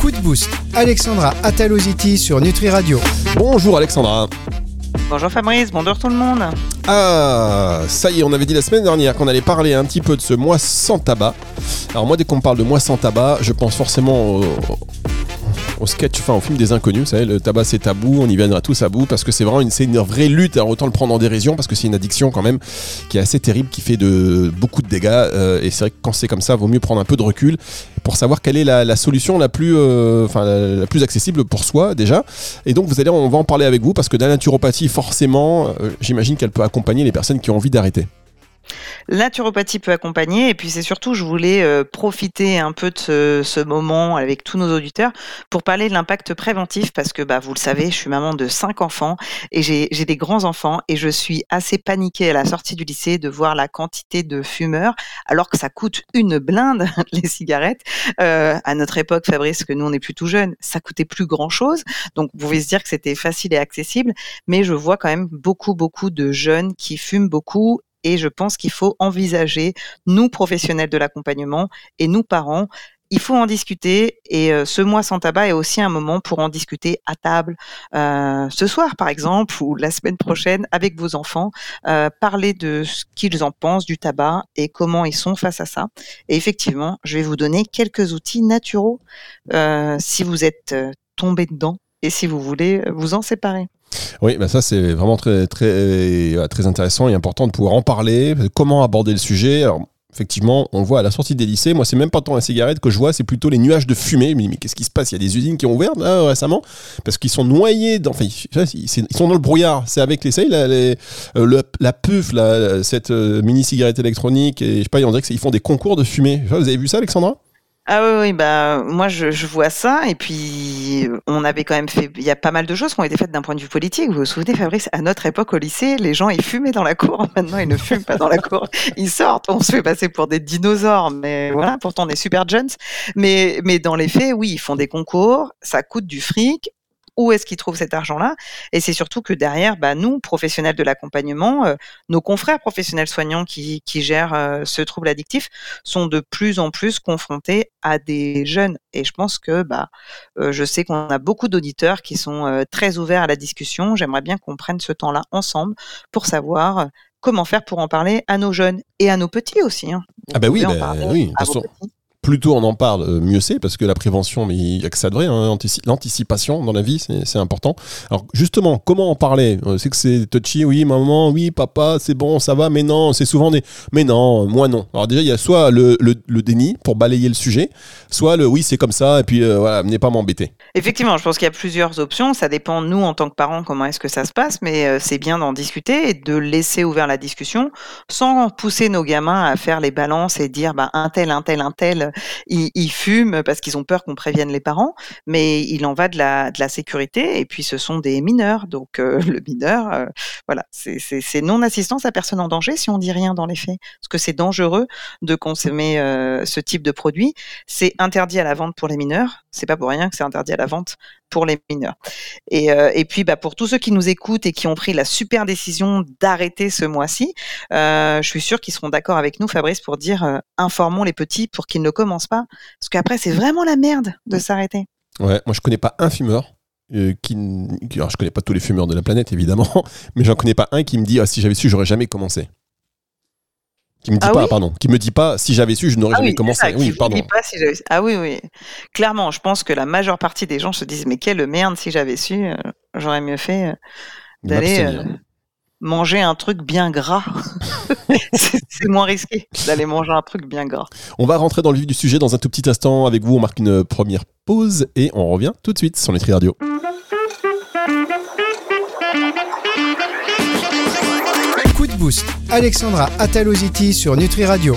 Coup de boost, Alexandra Ataloziti sur Nutri Radio. Bonjour Alexandra. Bonjour Fabrice, bonjour tout le monde. Ah, ça y est, on avait dit la semaine dernière qu'on allait parler un petit peu de ce mois sans tabac. Alors moi, dès qu'on me parle de mois sans tabac, je pense forcément au, au sketch, enfin au film des inconnus, vous savez, le tabac c'est tabou, on y viendra tous à bout parce que c'est vraiment une, une vraie lutte, alors autant le prendre en dérision parce que c'est une addiction quand même qui est assez terrible, qui fait de beaucoup de dégâts euh, et c'est vrai que quand c'est comme ça, vaut mieux prendre un peu de recul pour savoir quelle est la, solution la plus, euh, la plus accessible pour soi déjà. Et donc vous allez, on va en parler avec vous parce que la naturopathie, forcément, euh, j'imagine qu'elle peut accompagner les personnes qui ont envie d'arrêter. La naturopathie peut accompagner et puis c'est surtout, je voulais euh, profiter un peu de ce, moment avec tous nos auditeurs pour parler de l'impact préventif parce que bah, vous le savez, je suis maman de cinq enfants et j'ai des grands enfants et je suis assez paniquée à la sortie du lycée de voir la quantité de fumeurs alors que ça coûte une blinde les cigarettes. Euh, à notre époque, Fabrice, que nous on est plus tout jeunes, ça coûtait plus grand chose. Donc vous pouvez se dire que c'était facile et accessible, mais je vois quand même beaucoup beaucoup de jeunes qui fument beaucoup et je pense qu'il faut envisager, nous professionnels de l'accompagnement et nous parents, il faut en discuter et euh, ce mois sans tabac est aussi un moment pour en discuter à table euh, ce soir par exemple ou la semaine prochaine avec vos enfants, euh, parler de ce qu'ils en pensent du tabac et comment ils sont face à ça. Et effectivement, je vais vous donner quelques outils naturels euh, si vous êtes tombé dedans et si vous voulez vous en séparer. Oui, bah ça c'est vraiment très, très, euh, très intéressant et important de pouvoir en parler. Comment aborder le sujet Alors, Effectivement, on voit à la sortie des lycées, moi c'est même pas tant la cigarette que je vois, c'est plutôt les nuages de fumée. Mais, mais qu'est-ce qui se passe? Il y a des usines qui ont ouvert là, récemment? Parce qu'ils sont noyés dans, enfin ils, sont dans le brouillard. C'est avec les, la, euh, la puff, la, cette euh, mini cigarette électronique et je sais pas, on dirait qu'ils font des concours de fumée. Vous avez vu ça, Alexandra? Ah oui, oui, bah moi je, je vois ça et puis on avait quand même fait, il y a pas mal de choses qui ont été faites d'un point de vue politique. Vous vous souvenez, Fabrice, à notre époque au lycée, les gens ils fumaient dans la cour. Maintenant ils ne fument pas dans la cour, ils sortent. On se fait passer pour des dinosaures, mais voilà, pourtant on est super jeunes. Mais mais dans les faits, oui, ils font des concours, ça coûte du fric. Où est-ce qu'ils trouvent cet argent-là Et c'est surtout que derrière, bah, nous, professionnels de l'accompagnement, euh, nos confrères professionnels soignants qui, qui gèrent euh, ce trouble addictif sont de plus en plus confrontés à des jeunes. Et je pense que bah, euh, je sais qu'on a beaucoup d'auditeurs qui sont très ouverts à la discussion. J'aimerais bien qu'on prenne ce temps-là ensemble pour savoir comment faire pour en parler à nos jeunes et à nos petits aussi. hein. Ah bah oui, bah oui, à. Plus tôt on en parle, euh, mieux c'est, parce que la prévention, mais il y a que ça de vrai, hein, antici- l'anticipation dans la vie, c'est important. Alors justement, comment en parler? Euh, C'est que c'est touchy, oui, maman, oui, papa, c'est bon, ça va, mais non, c'est souvent des, mais non, moi non. Alors déjà, il y a soit le, le, le déni pour balayer le sujet, soit le oui, c'est comme ça, et puis euh, voilà, venez pas m'embêter. Effectivement, je pense qu'il y a plusieurs options. Ça dépend nous en tant que parents comment est-ce que ça se passe, mais c'est bien d'en discuter et de laisser ouvert la discussion sans pousser nos gamins à faire les balances et dire bah, un tel, un tel, un tel, ils, fument parce qu'ils ont peur qu'on prévienne les parents. Mais il en va de la, sécurité et puis ce sont des mineurs. Donc euh, le mineur, euh, voilà, c'est non-assistance à personne en danger si on dit rien dans les faits. Parce que c'est dangereux de consommer euh, ce type de produit. C'est interdit à la vente pour les mineurs. C'est pas pour rien que c'est interdit à la vente pour les mineurs. Et, euh, et puis, bah, pour tous ceux qui nous écoutent et qui ont pris la super décision d'arrêter ce mois-ci, euh, je suis sûre qu'ils seront d'accord avec nous, Fabrice, pour dire euh, informons les petits pour qu'ils ne commencent pas, parce qu'après c'est vraiment la merde de s'arrêter. Ouais, moi je connais pas un fumeur. qui- alors je connais pas tous les fumeurs de la planète évidemment, mais j'en connais pas un qui me dit ah, si j'avais su j'aurais jamais commencé. Qui me dit Ah pas oui pardon, qui me dit pas si j'avais su je n'aurais jamais c'est commencé. ça, oui pardon. dit pas si j'avais- Ah oui, oui. Clairement, je pense que la majeure partie des gens se disent mais quelle merde si j'avais su, euh, j'aurais mieux fait euh, d'aller euh, manger un truc bien gras. c'est c'est moins risqué d'aller manger un truc bien gras. On va rentrer dans le vif du sujet dans un tout petit instant avec vous. On marque une première pause et on revient tout de suite sur Nutri Radio. Coup de boost, Alexandra Ataloziti sur Nutri Radio.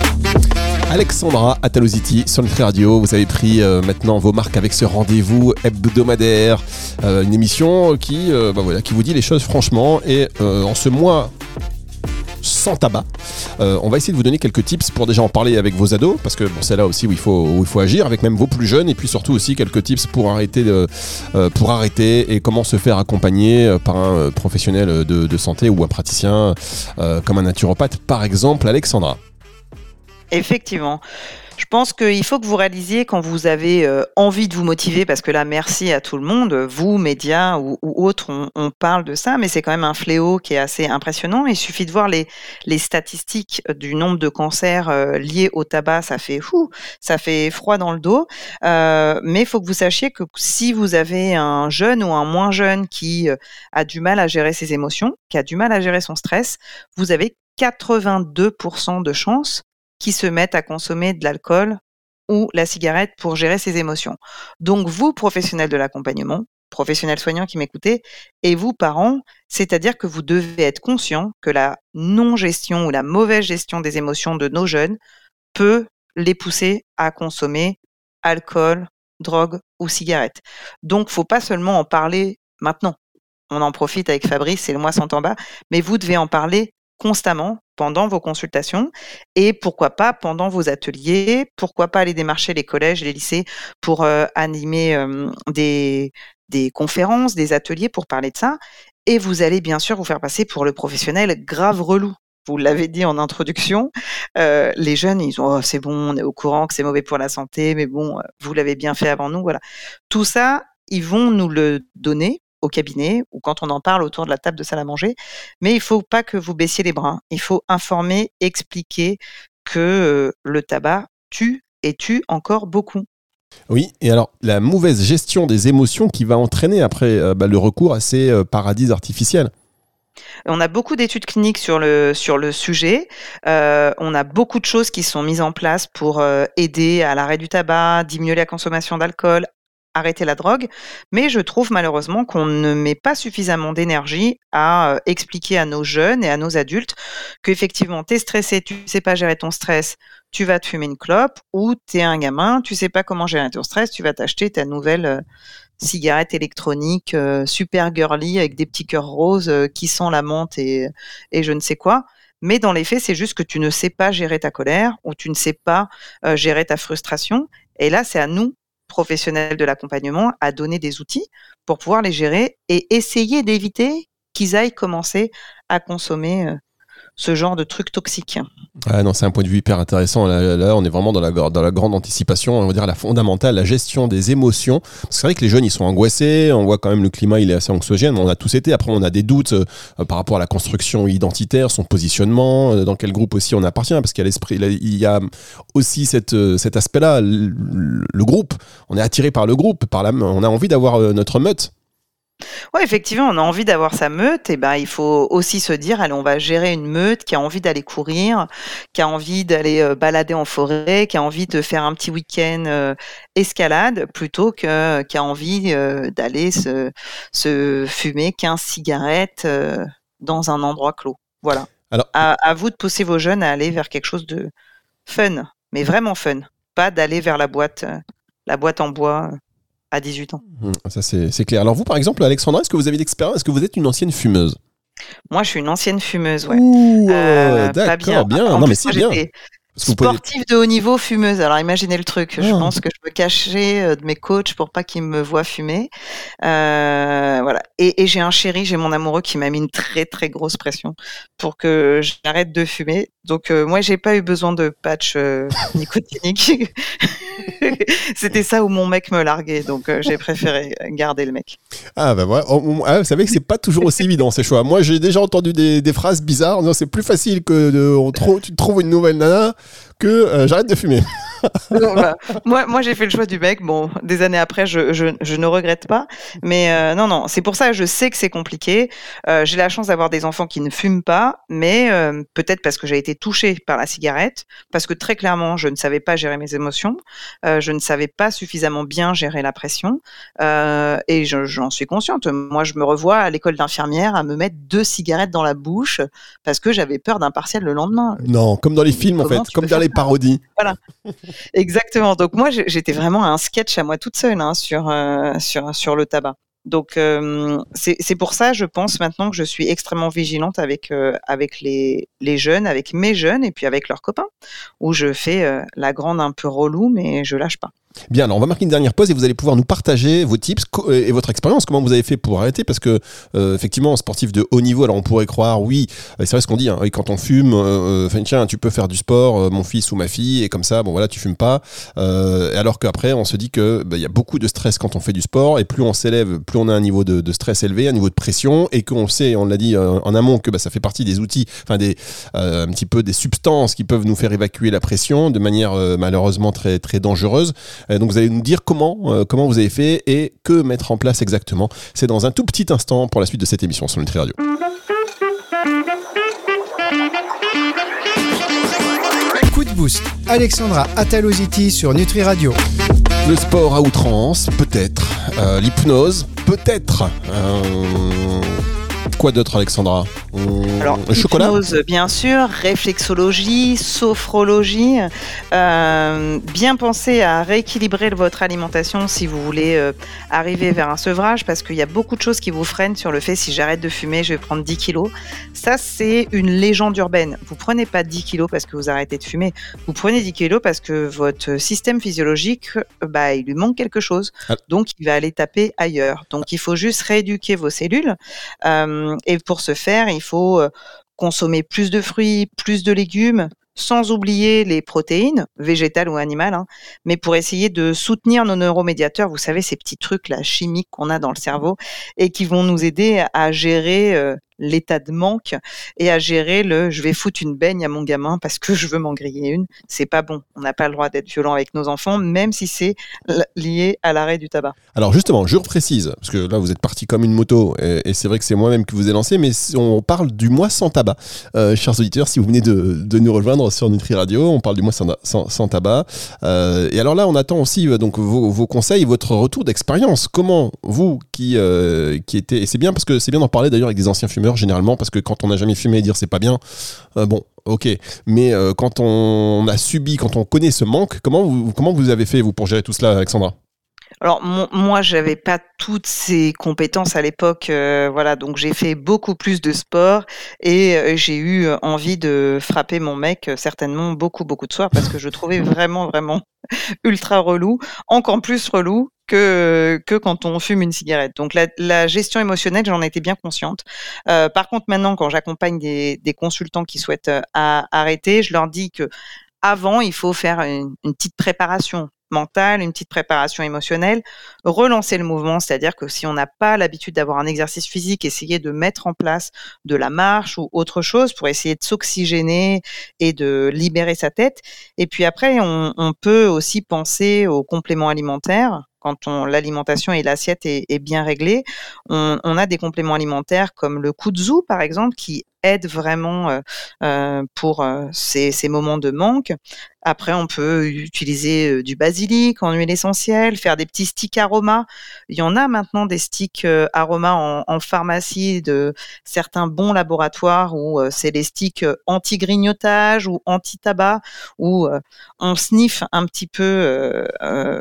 Alexandra Ataloziti sur Nutri Radio. Vous avez pris euh, maintenant vos marques avec ce rendez-vous hebdomadaire, Euh, une émission qui, euh, bah qui vous dit les choses franchement. Et en ce mois sans tabac, euh, on va essayer de vous donner quelques tips pour déjà en parler avec vos ados, parce que bon, c'est là aussi où il faut agir avec même vos plus jeunes, et puis surtout aussi quelques tips pour arrêter euh, arrêter et comment se faire accompagner euh, par un professionnel de, santé ou un praticien comme un naturopathe, par exemple, Alexandra. Effectivement. Je pense qu'il faut que vous réalisiez quand vous avez euh, envie de vous motiver, parce que là, merci à tout le monde, vous, médias ou, autres, on, parle de ça, mais c'est quand même un fléau qui est assez impressionnant. Il suffit de voir les, statistiques du nombre de cancers euh, liés au tabac, ça fait fou, ça fait froid dans le dos. Euh, mais il faut que vous sachiez que si vous avez un jeune ou un moins jeune qui a du mal à gérer ses émotions, qui a du mal à gérer son stress, vous avez 82% de chances qui se mettent à consommer de l'alcool ou la cigarette pour gérer ses émotions. Donc vous, professionnels de l'accompagnement, professionnels soignants qui m'écoutez, et vous, parents, c'est-à-dire que vous devez être conscient que la non-gestion ou la mauvaise gestion des émotions de nos jeunes peut les pousser à consommer alcool, drogue ou cigarette. Donc, faut pas seulement en parler maintenant. On en profite avec Fabrice, c'est le mois sans bas, mais vous devez en parler constamment pendant vos consultations et pourquoi pas pendant vos ateliers, pourquoi pas aller démarcher les collèges les lycées pour euh, animer des, des conférences, des ateliers pour parler de ça. Et vous allez bien sûr vous faire passer pour le professionnel grave relou. Vous l'avez dit en introduction, euh, les jeunes, ils ont oh, c'est bon, on est au courant que c'est mauvais pour la santé, mais bon, euh, vous l'avez bien fait avant nous, voilà. Tout ça, ils vont nous le donner au cabinet ou quand on en parle autour de la table de salle à manger. Mais il ne faut pas que vous baissiez les bras. Il faut informer, expliquer que euh, le tabac tue et tue encore beaucoup. Oui, et alors la mauvaise gestion des émotions qui va entraîner après euh, bah, le recours à ces euh, paradis artificiels. On a beaucoup d'études cliniques sur le, sur le sujet. on a beaucoup de choses qui sont mises en place pour aider à l'arrêt du tabac, diminuer la consommation d'alcool, arrêter la drogue, mais je trouve malheureusement qu'on ne met pas suffisamment d'énergie à euh, expliquer à nos jeunes et à nos adultes qu'effectivement, tu es stressé, tu sais pas gérer ton stress, tu vas te fumer une clope, ou tu es un gamin, tu sais pas comment gérer ton stress, tu vas t'acheter ta nouvelle euh, cigarette électronique euh, super girly avec des petits cœurs roses qui sent la menthe et, et je ne sais quoi. Mais dans les faits, c'est juste que tu ne sais pas gérer ta colère ou tu ne sais pas gérer ta frustration. Et là, c'est à nous professionnels de l'accompagnement à donner des outils pour pouvoir les gérer et essayer d'éviter qu'ils aillent commencer à consommer euh, ce genre de trucs toxiques. Ah non, c'est un point de vue hyper intéressant. Là, on est vraiment dans la, grande anticipation, on va dire la fondamentale, la gestion des émotions. C'est vrai que les jeunes, ils sont angoissés. On voit quand même le climat, il est assez anxiogène. On a tous été. Après, on a des doutes euh, par rapport à la construction identitaire, son positionnement, euh, dans quel groupe aussi on appartient, parce qu'il y a y a aussi euh, cet aspect-là, le, le, groupe. On est attiré par le groupe, par la, on a envie d'avoir notre meute. Ouais, effectivement, on a envie d'avoir sa meute, et ben il faut aussi se dire, allez, on va gérer une meute qui a envie d'aller courir, qui a envie d'aller euh, balader en forêt, qui a envie de faire un petit week-end euh, escalade, plutôt que qui a envie euh, d'aller se, se fumer 15 cigarettes dans un endroit clos. Voilà. Alors, à, à vous de pousser vos jeunes à aller vers quelque chose de fun, mais vraiment fun, pas d'aller vers la boîte, la boîte en bois à 18 ans. Mmh, ça, c'est clair. Alors, vous, par exemple, Alexandra, est-ce que vous avez d'expérience Est-ce que vous êtes une ancienne fumeuse? Moi, je suis une ancienne fumeuse, ouais. Euh, d'accord, bien. Non, mais c'est bien. Sportive de haut niveau, fumeuse. Alors imaginez le truc. Je ah. pense que je me cachais euh, de mes coachs pour pas qu'ils me voient fumer. Euh, voilà. Et, j'ai un chéri, j'ai mon amoureux qui m'a mis une très très grosse pression pour que j'arrête de fumer. Donc euh, moi j'ai pas eu besoin de patch nicotinique. C'était ça où mon mec me larguait. Donc j'ai préféré garder le mec. Ah bah voilà. Ah, vous savez que c'est pas toujours aussi évident ces choix. Moi j'ai déjà entendu des, phrases bizarres. Non, c'est plus facile que de, on trouve, tu trouves une nouvelle nana que euh, j'arrête de fumer. Bah, moi, moi j'ai fait le choix du mec. Bon, des années après, je, je, je ne regrette pas. Mais euh, non, non, c'est pour ça que je sais que c'est compliqué. Euh, j'ai la chance d'avoir des enfants qui ne fument pas, mais peut-être parce que j'ai été touchée par la cigarette, parce que très clairement, je ne savais pas gérer mes émotions, je ne savais pas suffisamment bien gérer la pression, et j'en suis consciente. Moi, je me revois à l'école d'infirmière à me mettre deux cigarettes dans la bouche parce que j'avais peur d'un partiel le lendemain. Non, comme dans les films en fait, comme dans les parodies. Voilà. Exactement. Donc moi, j'étais vraiment un sketch à moi toute seule hein, sur, euh, sur, sur le tabac. Donc euh, c'est pour ça, je pense maintenant que je suis extrêmement vigilante avec euh, avec les, les jeunes, avec mes jeunes et puis avec leurs copains, où je fais la grande un peu relou, mais je lâche pas. Bien, alors on va marquer une dernière pause et vous allez pouvoir nous partager vos tips et votre expérience, comment vous avez fait pour arrêter, parce que euh, effectivement, sportif de haut niveau, alors on pourrait croire, oui, c'est vrai ce qu'on dit, hein, quand on fume, euh, tiens, tu peux faire du sport, euh, mon fils ou ma fille, et comme ça, bon voilà, tu fumes pas. alors qu'après, on se dit que bah, il y a beaucoup de stress quand on fait du sport, et plus on s'élève, plus on a un niveau de, stress élevé, un niveau de pression, et qu'on sait, on l'a dit en amont, que bah, ça fait partie des outils, enfin des un petit peu des substances qui peuvent nous faire évacuer la pression de manière malheureusement très très dangereuse. Euh, donc vous allez nous dire comment, euh, comment vous avez fait et que mettre en place exactement. C'est dans un tout petit instant pour la suite de cette émission sur Nutri Radio. Coup de boost, Alexandra Ataloziti sur Nutri Radio. Le sport à outrance, peut-être. Euh, l'hypnose, peut-être. Quoi d'autre, Alexandra Alors, chocolat bien sûr, réflexologie, sophrologie. Euh, bien penser à rééquilibrer votre alimentation si vous voulez euh, arriver vers un sevrage, parce qu'il y a beaucoup de choses qui vous freinent sur le fait si j'arrête de fumer, je vais prendre 10 kilos. Ça, c'est une légende urbaine. Vous prenez pas 10 kilos parce que vous arrêtez de fumer. Vous prenez 10 kilos parce que votre système physiologique, bah, il lui manque quelque chose. Ah. Donc, il va aller taper ailleurs. Donc, il faut juste rééduquer vos cellules. Euh, et pour ce faire, il faut euh, consommer plus de fruits, plus de légumes, sans oublier les protéines, végétales ou animales, hein, mais pour essayer de soutenir nos neuromédiateurs, vous savez, ces petits trucs là chimiques qu'on a dans le cerveau et qui vont nous aider à gérer euh, l'état de manque et à gérer le je vais foutre une baigne à mon gamin parce que je veux m'en griller une. C'est pas bon. On n'a pas le droit d'être violent avec nos enfants, même si c'est lié à l'arrêt du tabac. Alors justement, je reprécise, parce que là vous êtes parti comme une moto, et, c'est vrai que c'est moi-même qui vous ai lancé, mais on parle du mois sans tabac. Euh, chers auditeurs, si vous venez de, nous rejoindre sur Nutri Radio, on parle du mois sans, tabac. Euh, et alors là, on attend aussi euh, donc vos, vos, conseils, votre retour d'expérience. Comment vous qui, qui étiez, et c'est bien parce que c'est bien d'en parler d'ailleurs avec des anciens fumeurs généralement parce que quand on n'a jamais fumé dire c'est pas bien, euh, bon, ok. Mais euh, quand on a subi, quand on connaît ce manque, comment vous, comment vous avez fait vous pour gérer tout cela, Alexandra? Alors moi, j'avais pas toutes ces compétences à l'époque, euh, voilà, donc j'ai fait beaucoup plus de sport et j'ai eu envie de frapper mon mec certainement beaucoup beaucoup de soirs parce que je trouvais vraiment vraiment ultra relou, encore plus relou que, que quand on fume une cigarette. Donc la, gestion émotionnelle, j'en étais bien consciente. Euh, par contre, maintenant, quand j'accompagne des, consultants qui souhaitent euh, arrêter, je leur dis que avant, il faut faire une petite préparation mentale, une petite préparation émotionnelle, relancer le mouvement, c'est-à-dire que si on n'a pas l'habitude d'avoir un exercice physique, essayer de mettre en place de la marche ou autre chose pour essayer de s'oxygéner et de libérer sa tête. Et puis après, on, peut aussi penser aux compléments alimentaires quand on l'alimentation et l'assiette est, est, bien réglée, on, on, a des compléments alimentaires comme le kudzu par exemple qui aide vraiment euh, euh, pour euh, ces, moments de manque. Après, on peut utiliser du basilic en huile essentielle, faire des petits sticks aromas. Il y en a maintenant des sticks aromas en, pharmacie de certains bons laboratoires où c'est les sticks anti-grignotage ou anti-tabac où on sniffe un petit peu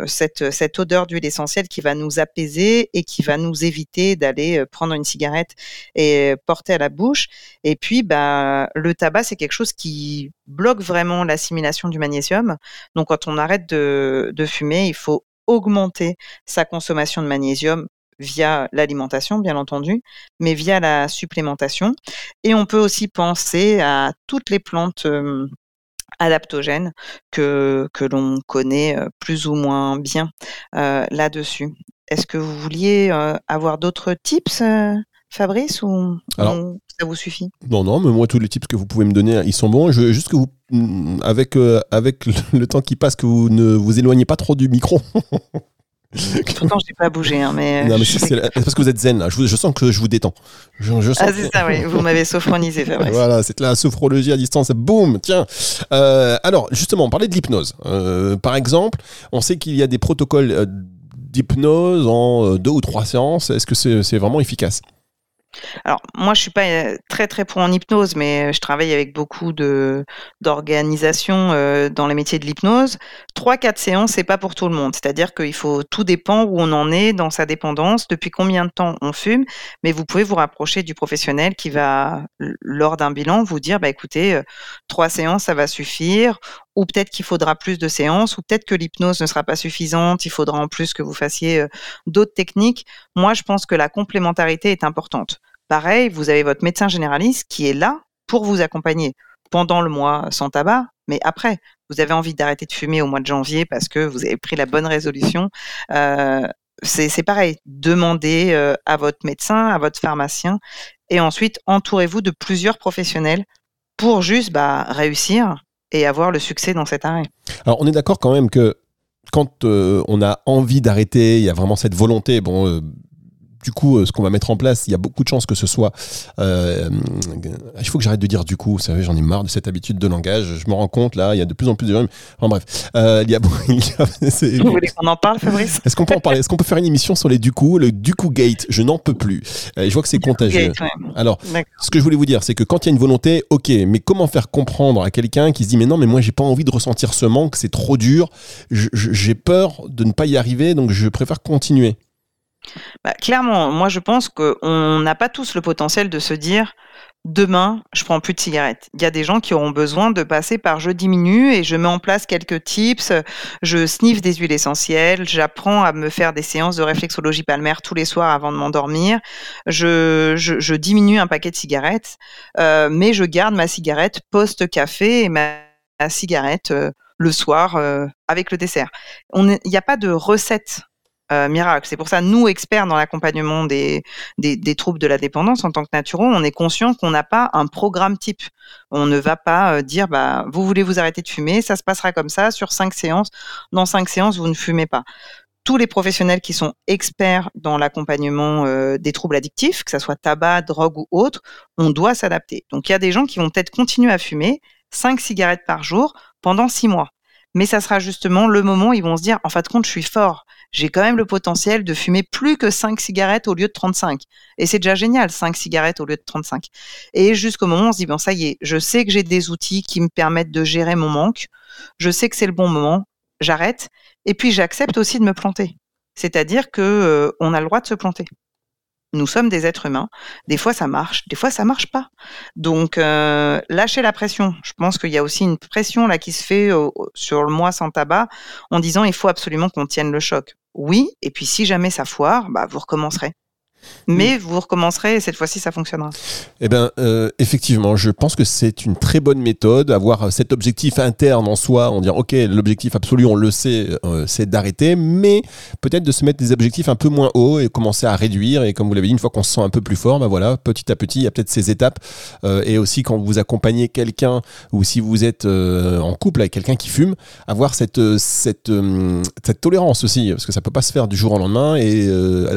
cette, cette odeur d'huile essentielle qui va nous apaiser et qui va nous éviter d'aller prendre une cigarette et porter à la bouche. Et et puis, bah, le tabac, c'est quelque chose qui bloque vraiment l'assimilation du magnésium. Donc, quand on arrête de, fumer, il faut augmenter sa consommation de magnésium via l'alimentation, bien entendu, mais via la supplémentation. Et on peut aussi penser à toutes les plantes adaptogènes que, que l'on connaît plus ou moins bien là-dessus. Est-ce que vous vouliez avoir d'autres tips Fabrice, ou, ça vous suffit? Non, non, mais moi, tous les tips que vous pouvez me donner, ils sont bons. Je veux juste que vous, mm, avec, euh, avec le temps qui passe, que vous ne vous éloignez pas trop du micro. Pourtant, je n'ai pas bougé, hein, mais. Non, mais c'est parce que vous êtes zen, là. Je, sens que je vous détends. Je, ah, c'est ça, oui. Vous m'avez sophronisé, Fabrice. voilà, c'est la sophrologie à distance. Boum Tiens euh, Alors, justement, on parlait de l'hypnose. Euh, par exemple, on sait qu'il y a des protocoles d'hypnose en deux ou trois séances. Est-ce que c'est vraiment efficace? Alors, moi, je suis pas euh, très très pour en hypnose, mais euh, je travaille avec beaucoup d'organisations euh, dans les métiers de l'hypnose. Trois, quatre séances, c'est pas pour tout le monde. C'est-à-dire qu'il faut tout dépend où on en est dans sa dépendance, depuis combien de temps on fume, mais vous pouvez vous rapprocher du professionnel qui va, lors d'un bilan, vous dire, bah écoutez, trois séances, ça va suffire. Ou peut-être qu'il faudra plus de séances, ou peut-être que l'hypnose ne sera pas suffisante, il faudra en plus que vous fassiez euh, d'autres techniques. Moi, je pense que la complémentarité est importante. Pareil, vous avez votre médecin généraliste qui est là pour vous accompagner pendant le mois sans tabac, mais après, vous avez envie d'arrêter de fumer au mois de janvier parce que vous avez pris la bonne résolution. Euh, c'est pareil, demandez euh, à votre médecin, à votre pharmacien, et ensuite entourez-vous de plusieurs professionnels pour juste bah, réussir et avoir le succès dans cet arrêt. Alors on est d'accord quand même que quand euh, on a envie d'arrêter, il y a vraiment cette volonté, bon, euh, du coup, euh, ce qu'on va mettre en place, il y a beaucoup de chances que ce soit. Euh, il faut que j'arrête de dire du coup, vous savez, j'en ai marre de cette habitude de langage. Je me rends compte là, il y a de plus en plus de. Enfin bref, euh, il y a. vous voulez qu'on en parle, Fabrice? Est-ce qu'on peut en parler? Est-ce qu'on peut faire une émission sur les du coup, le du coup gate? Je n'en peux plus. je vois que c'est contagieux. Alors, ce que je voulais vous dire, c'est que quand il y a une volonté, ok, mais comment faire comprendre à quelqu'un qui se dit mais non, mais moi j'ai pas envie de ressentir ce manque, c'est trop dur, j'ai peur de ne pas y arriver, donc je préfère continuer. Bah, clairement, moi je pense qu'on n'a pas tous le potentiel de se dire demain, je prends plus de cigarettes. Il y a des gens qui auront besoin de passer par je diminue et je mets en place quelques tips, je sniffe des huiles essentielles, j'apprends à me faire des séances de réflexologie palmaire tous les soirs avant de m'endormir, je, diminue un paquet de cigarettes, euh, mais je garde ma cigarette post-café et ma, cigarette euh, le soir euh, avec le dessert. Il n'y a pas de recette euh, miracle. C'est pour ça, nous, experts dans l'accompagnement des, des, troubles de la dépendance, en tant que naturaux, on est conscient qu'on n'a pas un programme type. On ne va pas euh, dire, bah, vous voulez vous arrêter de fumer, ça se passera comme ça, sur cinq séances. Dans cinq séances, vous ne fumez pas tous les professionnels qui sont experts dans l'accompagnement euh, des troubles addictifs, que ce soit tabac, drogue ou autre, on doit s'adapter. Donc il y a des gens qui vont peut-être continuer à fumer cinq cigarettes par jour pendant six mois. Mais ça sera justement le moment où ils vont se dire, en fin de compte, je suis fort j'ai quand même le potentiel de fumer plus que 5 cigarettes au lieu de 35. Et c'est déjà génial, 5 cigarettes au lieu de 35. Et jusqu'au moment où on se dit, bon, ça y est, je sais que j'ai des outils qui me permettent de gérer mon manque, je sais que c'est le bon moment, j'arrête, et puis j'accepte aussi de me planter. C'est-à-dire que euh, on a le droit de se planter nous sommes des êtres humains. Des fois, ça marche, des fois, ça marche pas. Donc, euh, lâcher la pression. Je pense qu'il y a aussi une pression là qui se fait sur le mois sans tabac en disant il faut absolument qu'on tienne le choc. Oui, et puis si jamais ça foire, bah, vous recommencerez. Mais vous recommencerez et cette fois-ci, ça fonctionnera. Eh bien, euh, effectivement, je pense que c'est une très bonne méthode, avoir cet objectif interne en soi, en dire, OK, l'objectif absolu, on le sait, euh, c'est d'arrêter, mais peut-être de se mettre des objectifs un peu moins hauts et commencer à réduire. Et comme vous l'avez dit, une fois qu'on se sent un peu plus fort, ben voilà, petit à petit, il y a peut-être ces étapes. Euh, et aussi, quand vous accompagnez quelqu'un ou si vous êtes en couple avec quelqu'un qui fume, avoir cette, cette, cette tolérance aussi, parce que ça peut pas se faire du jour au lendemain et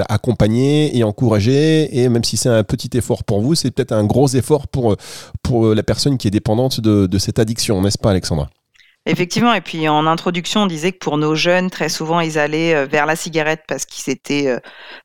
accompagner et en encourager et même si c'est un petit effort pour vous, c'est peut-être un gros effort pour, pour la personne qui est dépendante de, de cette addiction, n'est-ce pas Alexandra? Effectivement, et puis en introduction, on disait que pour nos jeunes, très souvent, ils allaient euh, vers la cigarette parce qu'ils étaient euh,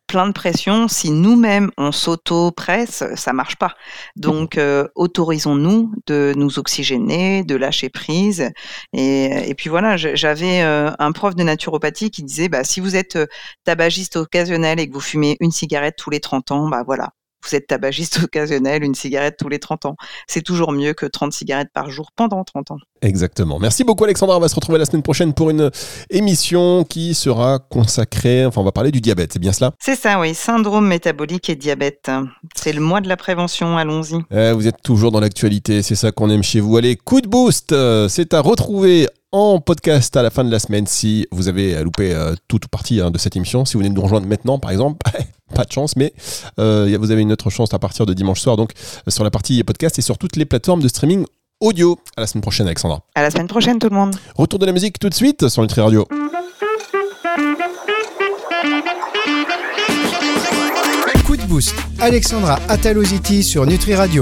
plein de pression. Si nous-mêmes, on s'auto-presse, ça marche pas. Donc, euh, autorisons-nous de nous oxygéner, de lâcher prise. Et, puis voilà, j'avais un prof de naturopathie qui disait, bah, si vous êtes tabagiste occasionnel et que vous fumez une cigarette tous les 30 ans, bah voilà, vous êtes tabagiste occasionnel, une cigarette tous les 30 ans. C'est toujours mieux que 30 cigarettes par jour pendant 30 ans. Exactement. Merci beaucoup Alexandra. On va se retrouver la semaine prochaine pour une émission qui sera consacrée, enfin on va parler du diabète, c'est bien cela? C'est ça, oui. Syndrome métabolique et diabète. C'est le mois de la prévention, allons-y. Eh, vous êtes toujours dans l'actualité, c'est ça qu'on aime chez vous. Allez, coup de boost, c'est à retrouver en podcast à la fin de la semaine si vous avez loupé euh, toute ou partie hein, de cette émission. Si vous venez de nous rejoindre maintenant, par exemple, pas de chance, mais euh, vous avez une autre chance à partir de dimanche soir, donc euh, sur la partie podcast et sur toutes les plateformes de streaming audio. À la semaine prochaine, Alexandra. À la semaine prochaine, tout le monde. Retour de la musique tout de suite sur Nutri Radio. Coup de boost. Alexandra Ataloziti sur Nutri Radio.